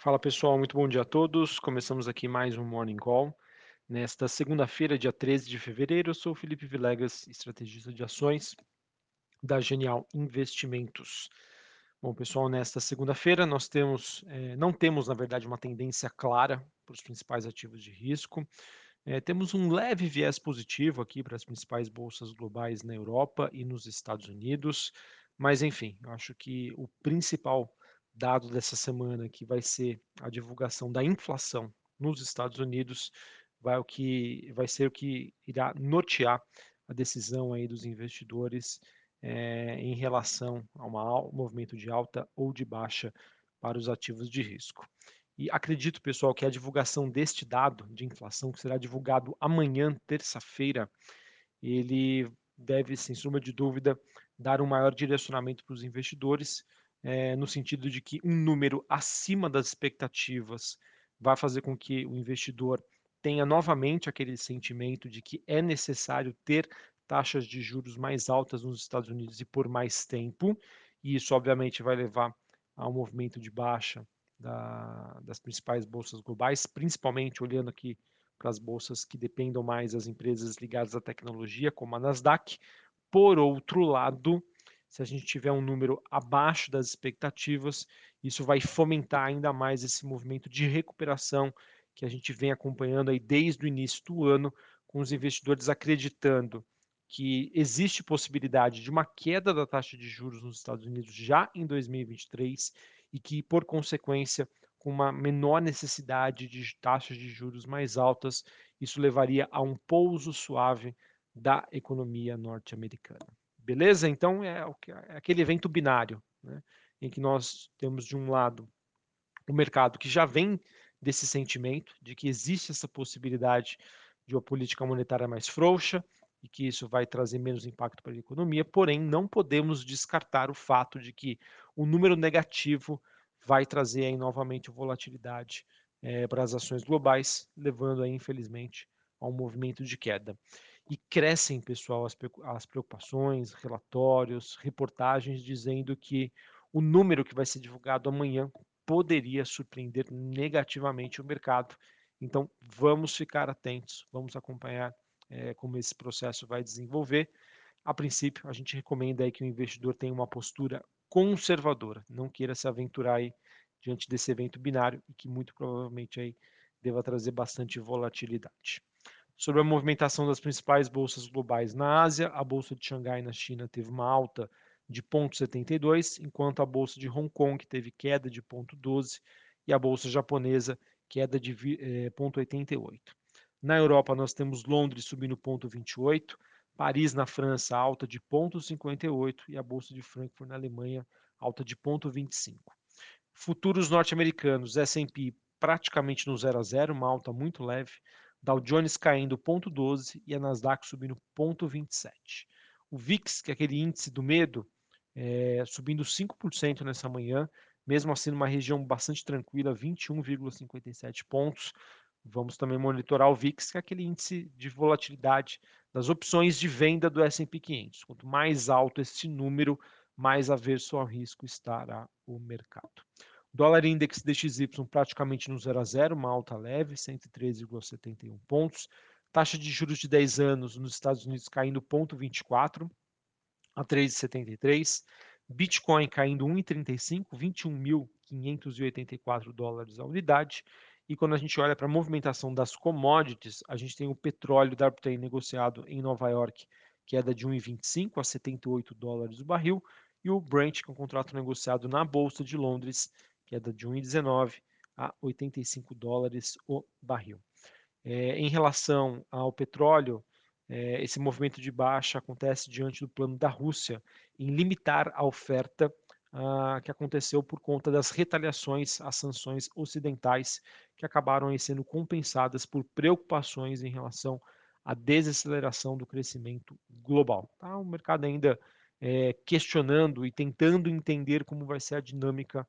Fala pessoal, muito bom dia a todos. Começamos aqui mais um Morning Call. Nesta segunda-feira, dia 13 de fevereiro, eu sou o Felipe Vilegas, estrategista de ações da Genial Investimentos. Bom, pessoal, nesta segunda-feira nós temos, eh, não temos, na verdade, uma tendência clara para os principais ativos de risco. Eh, temos um leve viés positivo aqui para as principais bolsas globais na Europa e nos Estados Unidos, mas enfim, eu acho que o principal dado dessa semana, que vai ser a divulgação da inflação nos Estados Unidos, vai, o que, vai ser o que irá nortear a decisão aí dos investidores é, em relação a um movimento de alta ou de baixa para os ativos de risco. E acredito, pessoal, que a divulgação deste dado de inflação, que será divulgado amanhã, terça-feira, ele deve, sem sombra de dúvida, dar um maior direcionamento para os investidores, é, no sentido de que um número acima das expectativas vai fazer com que o investidor tenha novamente aquele sentimento de que é necessário ter taxas de juros mais altas nos Estados Unidos e por mais tempo, e isso obviamente vai levar a um movimento de baixa da, das principais bolsas globais, principalmente olhando aqui para as bolsas que dependam mais das empresas ligadas à tecnologia, como a Nasdaq. Por outro lado, se a gente tiver um número abaixo das expectativas, isso vai fomentar ainda mais esse movimento de recuperação que a gente vem acompanhando aí desde o início do ano, com os investidores acreditando que existe possibilidade de uma queda da taxa de juros nos Estados Unidos já em 2023 e que, por consequência, com uma menor necessidade de taxas de juros mais altas, isso levaria a um pouso suave da economia norte-americana. Beleza? Então é, é aquele evento binário, né, em que nós temos de um lado o mercado que já vem desse sentimento de que existe essa possibilidade de uma política monetária mais frouxa e que isso vai trazer menos impacto para a economia, porém não podemos descartar o fato de que o número negativo vai trazer aí novamente volatilidade é, para as ações globais, levando aí infelizmente a um movimento de queda e crescem, pessoal, as, as preocupações, relatórios, reportagens dizendo que o número que vai ser divulgado amanhã poderia surpreender negativamente o mercado. Então, vamos ficar atentos, vamos acompanhar é, como esse processo vai desenvolver. A princípio, a gente recomenda aí que o investidor tenha uma postura conservadora, não queira se aventurar aí diante desse evento binário e que muito provavelmente aí deva trazer bastante volatilidade. Sobre a movimentação das principais bolsas globais na Ásia, a bolsa de Xangai na China teve uma alta de 0,72, enquanto a bolsa de Hong Kong teve queda de 0,12 e a bolsa japonesa queda de 0,88. Eh, na Europa nós temos Londres subindo 0,28, Paris na França alta de 0,58 e a bolsa de Frankfurt na Alemanha alta de 0,25. Futuros norte-americanos, S&P praticamente no 0 a 0, uma alta muito leve. Dow Jones caindo 0,12 e a Nasdaq subindo 0,27. O VIX, que é aquele índice do medo, é, subindo 5% nessa manhã, mesmo assim numa região bastante tranquila, 21,57 pontos. Vamos também monitorar o VIX, que é aquele índice de volatilidade das opções de venda do S&P 500. Quanto mais alto esse número, mais averso ao risco estará o mercado. Dólar index DXY praticamente no 0 a 0, uma alta leve, 113,71 pontos. Taxa de juros de 10 anos nos Estados Unidos caindo 0,24 a 3,73. Bitcoin caindo 1,35, 21.584 dólares a unidade. E quando a gente olha para a movimentação das commodities, a gente tem o petróleo WTI negociado em Nova York, queda de 1,25 a 78 dólares o barril, e o Brent, que é um contrato negociado na Bolsa de Londres, queda de 1,19 a 85 dólares o barril. É, em relação ao petróleo, é, esse movimento de baixa acontece diante do plano da Rússia em limitar a oferta ah, que aconteceu por conta das retaliações às sanções ocidentais, que acabaram sendo compensadas por preocupações em relação à desaceleração do crescimento global. Tá? O mercado ainda é, questionando e tentando entender como vai ser a dinâmica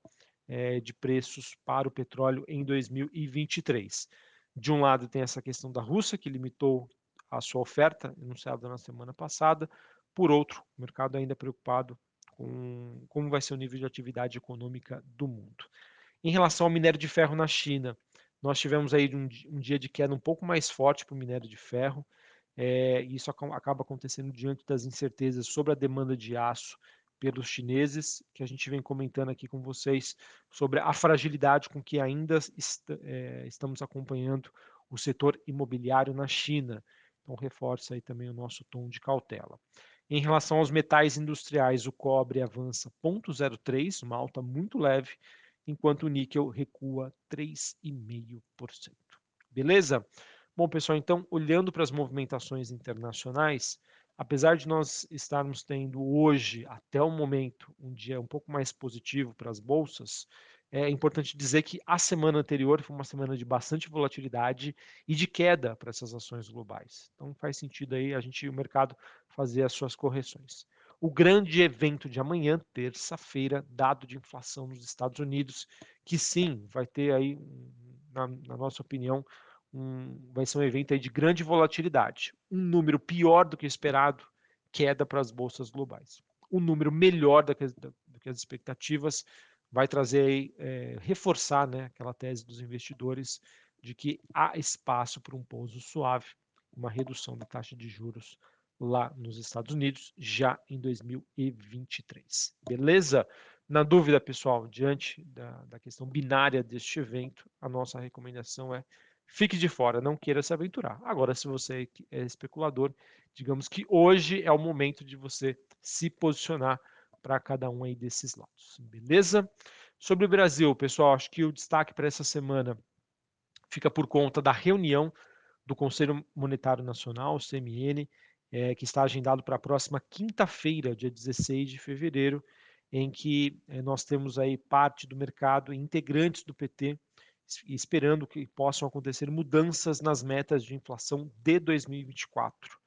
é, de preços para o petróleo em 2023. De um lado, tem essa questão da Rússia, que limitou a sua oferta, anunciada na semana passada. Por outro, o mercado ainda preocupado com como vai ser o nível de atividade econômica do mundo. Em relação ao minério de ferro na China, nós tivemos aí um, um dia de queda um pouco mais forte para o minério de ferro, é, e isso acaba acontecendo diante das incertezas sobre a demanda de aço pelos chineses, que a gente vem comentando aqui com vocês sobre a fragilidade com que ainda est é, estamos acompanhando o setor imobiliário na China. Então, reforça aí também o nosso tom de cautela. Em relação aos metais industriais, o cobre avança 0,03, uma alta muito leve, enquanto o níquel recua 3,5%. Beleza? Bom, pessoal, então, olhando para as movimentações internacionais, apesar de nós estarmos tendo hoje, até o momento, um dia um pouco mais positivo para as bolsas, é importante dizer que a semana anterior foi uma semana de bastante volatilidade e de queda para essas ações globais. Então faz sentido aí a gente, o mercado, fazer as suas correções o grande evento de amanhã, terça-feira, dado de inflação nos Estados Unidos, que sim, vai ter aí, na, na nossa opinião, um, vai ser um evento de grande volatilidade. Um número pior do que esperado, queda para as bolsas globais. Um número melhor do que, do que as expectativas vai trazer é, reforçar né, aquela tese dos investidores de que há espaço para um pouso suave, uma redução da taxa de juros lá nos Estados Unidos já em 2023. Beleza? Na dúvida, pessoal, diante da, da questão binária deste evento, a nossa recomendação é fique de fora, não queira se aventurar. Agora, se você é especulador, digamos que hoje é o momento de você se posicionar para cada um aí desses lados. Beleza? Sobre o Brasil, pessoal, acho que o destaque para essa semana fica por conta da reunião do Conselho Monetário Nacional, o CMN, é, que está agendado para a próxima quinta-feira, dia 16 de fevereiro, em que é, nós temos aí parte do mercado, integrantes do PT, esperando que possam acontecer mudanças nas metas de inflação de 2024.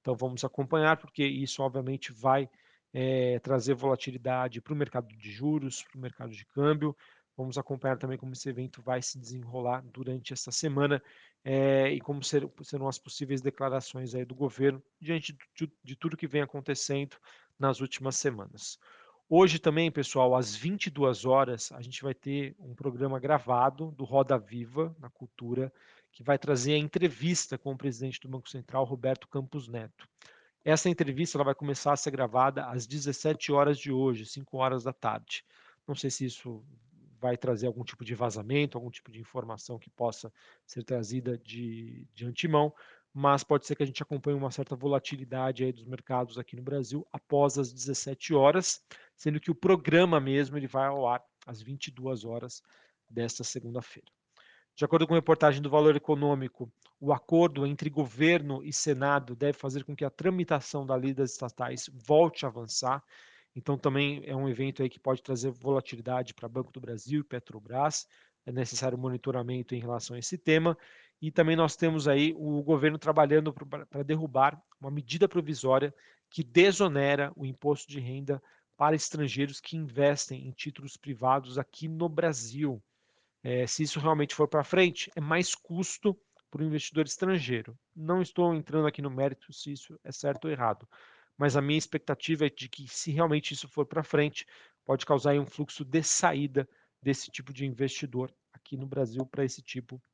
Então vamos acompanhar, porque isso obviamente vai é, trazer volatilidade para o mercado de juros, para o mercado de câmbio. Vamos acompanhar também como esse evento vai se desenrolar durante esta semana é, e como ser, serão as possíveis declarações aí do governo diante de, de tudo que vem acontecendo nas últimas semanas. Hoje também, pessoal, às 22 horas, a gente vai ter um programa gravado do Roda Viva na Cultura, que vai trazer a entrevista com o presidente do Banco Central, Roberto Campos Neto. Essa entrevista ela vai começar a ser gravada às 17 horas de hoje, 5 horas da tarde. Não sei se isso vai trazer algum tipo de vazamento, algum tipo de informação que possa ser trazida de, de antemão, mas pode ser que a gente acompanhe uma certa volatilidade aí dos mercados aqui no Brasil após as 17 horas, sendo que o programa mesmo ele vai ao ar às 22 horas desta segunda-feira. De acordo com a reportagem do Valor Econômico, o acordo entre governo e Senado deve fazer com que a tramitação da lei das estatais volte a avançar então também é um evento aí que pode trazer volatilidade para Banco do Brasil e Petrobras. É necessário monitoramento em relação a esse tema. E também nós temos aí o governo trabalhando para derrubar uma medida provisória que desonera o imposto de renda para estrangeiros que investem em títulos privados aqui no Brasil. É, se isso realmente for para frente, é mais custo para o investidor estrangeiro. Não estou entrando aqui no mérito se isso é certo ou errado, mas a minha expectativa é de que, se realmente isso for para frente, pode causar um fluxo de saída desse tipo de investidor aqui no Brasil para esse tipo de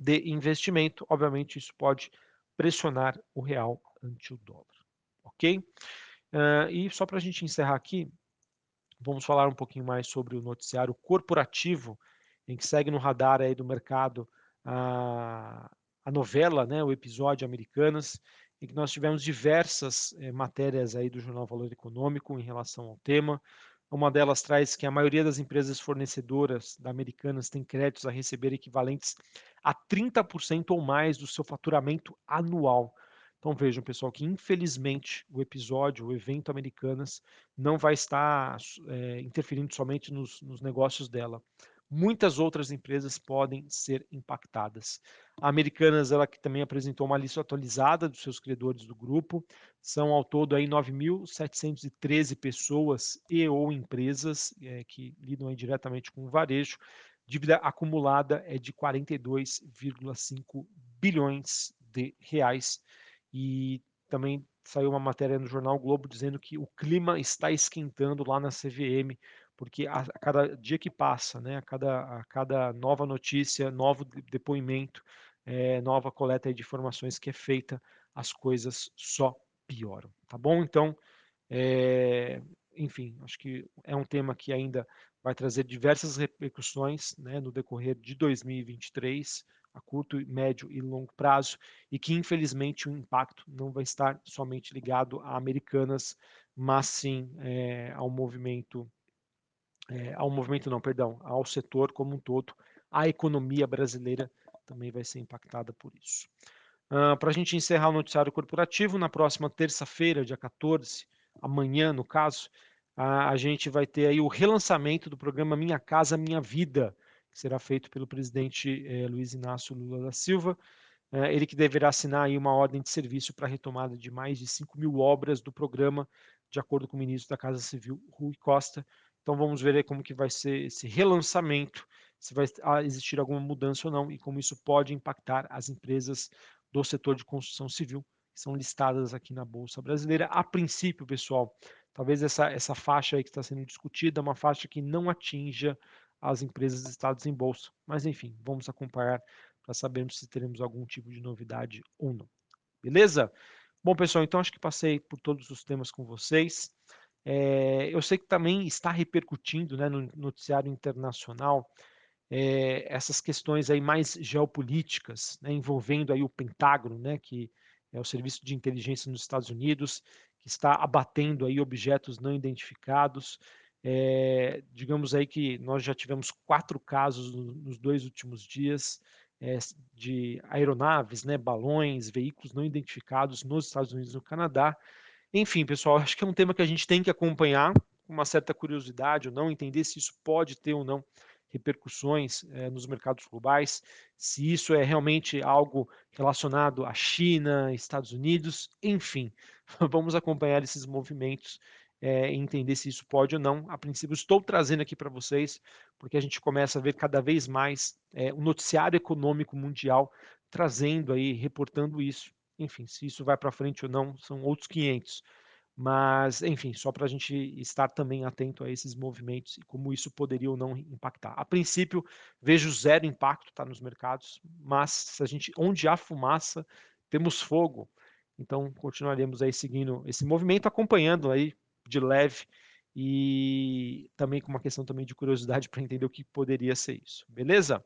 investimento. Obviamente, isso pode pressionar o real ante o dólar. Ok? Uh, e só para a gente encerrar aqui, vamos falar um pouquinho mais sobre o noticiário corporativo, em que segue no radar aí do mercado a, a novela, né, o episódio Americanas, em que nós tivemos diversas eh, matérias aí do Jornal Valor Econômico em relação ao tema. Uma delas traz que a maioria das empresas fornecedoras da Americanas tem créditos a receber equivalentes a 30% ou mais do seu faturamento anual. Então vejam, pessoal, que infelizmente o episódio, o evento Americanas, não vai estar é, interferindo somente nos, nos negócios dela muitas outras empresas podem ser impactadas. A Americanas, ela que também apresentou uma lista atualizada dos seus credores do grupo, são ao todo aí 9.713 pessoas e ou empresas é, que lidam aí diretamente com o varejo. Dívida acumulada é de 42,5 bilhões de reais e também saiu uma matéria no jornal Globo dizendo que o clima está esquentando lá na CVM porque a, a cada dia que passa, né, a, cada, a cada nova notícia, novo depoimento, é, nova coleta de informações que é feita, as coisas só pioram, tá bom? Então, é, enfim, acho que é um tema que ainda vai trazer diversas repercussões né, no decorrer de 2023, a curto, médio e longo prazo, e que infelizmente o impacto não vai estar somente ligado a americanas, mas sim é, ao movimento, é, ao movimento não, perdão, ao setor como um todo, a economia brasileira também vai ser impactada por isso. Uh, Para a gente encerrar o noticiário corporativo, na próxima terça-feira, dia 14, amanhã no caso, a, a gente vai ter aí o relançamento do programa Minha Casa Minha Vida, que será feito pelo presidente eh, Luiz Inácio Lula da Silva, eh, ele que deverá assinar aí uma ordem de serviço para a retomada de mais de 5 mil obras do programa, de acordo com o ministro da Casa Civil, Rui Costa. Então vamos ver como que vai ser esse relançamento, se vai existir alguma mudança ou não e como isso pode impactar as empresas do setor de construção civil que são listadas aqui na Bolsa Brasileira. A princípio, pessoal, talvez essa, essa faixa aí que está sendo discutida é uma faixa que não atinja as empresas listadas em bolsa. Mas enfim, vamos acompanhar para sabermos se teremos algum tipo de novidade ou não. Beleza? Bom, pessoal, então acho que passei por todos os temas com vocês. É, eu sei que também está repercutindo né, no noticiário internacional é, essas questões aí mais geopolíticas, né, envolvendo aí o Pentágono, né, que é o serviço de inteligência nos Estados Unidos, que está abatendo aí objetos não identificados. É, digamos aí que nós já tivemos quatro casos nos dois últimos dias é, de aeronaves, né, balões, veículos não identificados nos Estados Unidos e no Canadá. Enfim, pessoal, acho que é um tema que a gente tem que acompanhar com uma certa curiosidade ou não, entender se isso pode ter ou não repercussões é, nos mercados globais, se isso é realmente algo relacionado à China, Estados Unidos, enfim, vamos acompanhar esses movimentos é, e entender se isso pode ou não. A princípio, estou trazendo aqui para vocês, porque a gente começa a ver cada vez mais é, o noticiário econômico mundial trazendo aí, reportando isso. Enfim, se isso vai para frente ou não, são outros 500. Mas, enfim, só para a gente estar também atento a esses movimentos e como isso poderia ou não impactar. A princípio, vejo zero impacto tá, nos mercados, mas se a gente, onde há fumaça, temos fogo. Então, continuaremos aí seguindo esse movimento, acompanhando aí de leve e também com uma questão também de curiosidade para entender o que poderia ser isso. Beleza?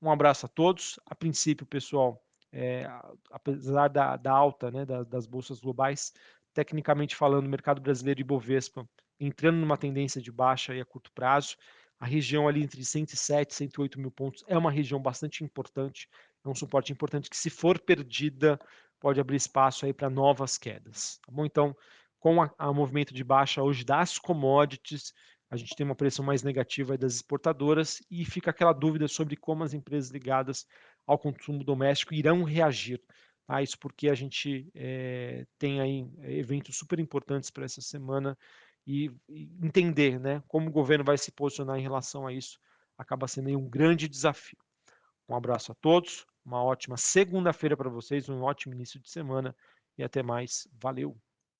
Um abraço a todos. A princípio, pessoal, é, apesar da, da alta né, das, das bolsas globais, tecnicamente falando, o mercado brasileiro e Bovespa entrando numa tendência de baixa e a curto prazo. A região ali entre 107 e 108 mil pontos é uma região bastante importante, é um suporte importante que, se for perdida, pode abrir espaço aí para novas quedas. Tá bom? Então, com o movimento de baixa hoje das commodities, a gente tem uma pressão mais negativa das exportadoras e fica aquela dúvida sobre como as empresas ligadas ao consumo doméstico irão reagir Tá? Isso porque a gente é, tem aí eh, eventos super importantes para essa semana e, e, entender né, como o governo vai se posicionar em relação a isso acaba sendo um grande desafio. Um abraço a todos, uma ótima segunda-feira para vocês, um ótimo início de semana e até mais. Valeu!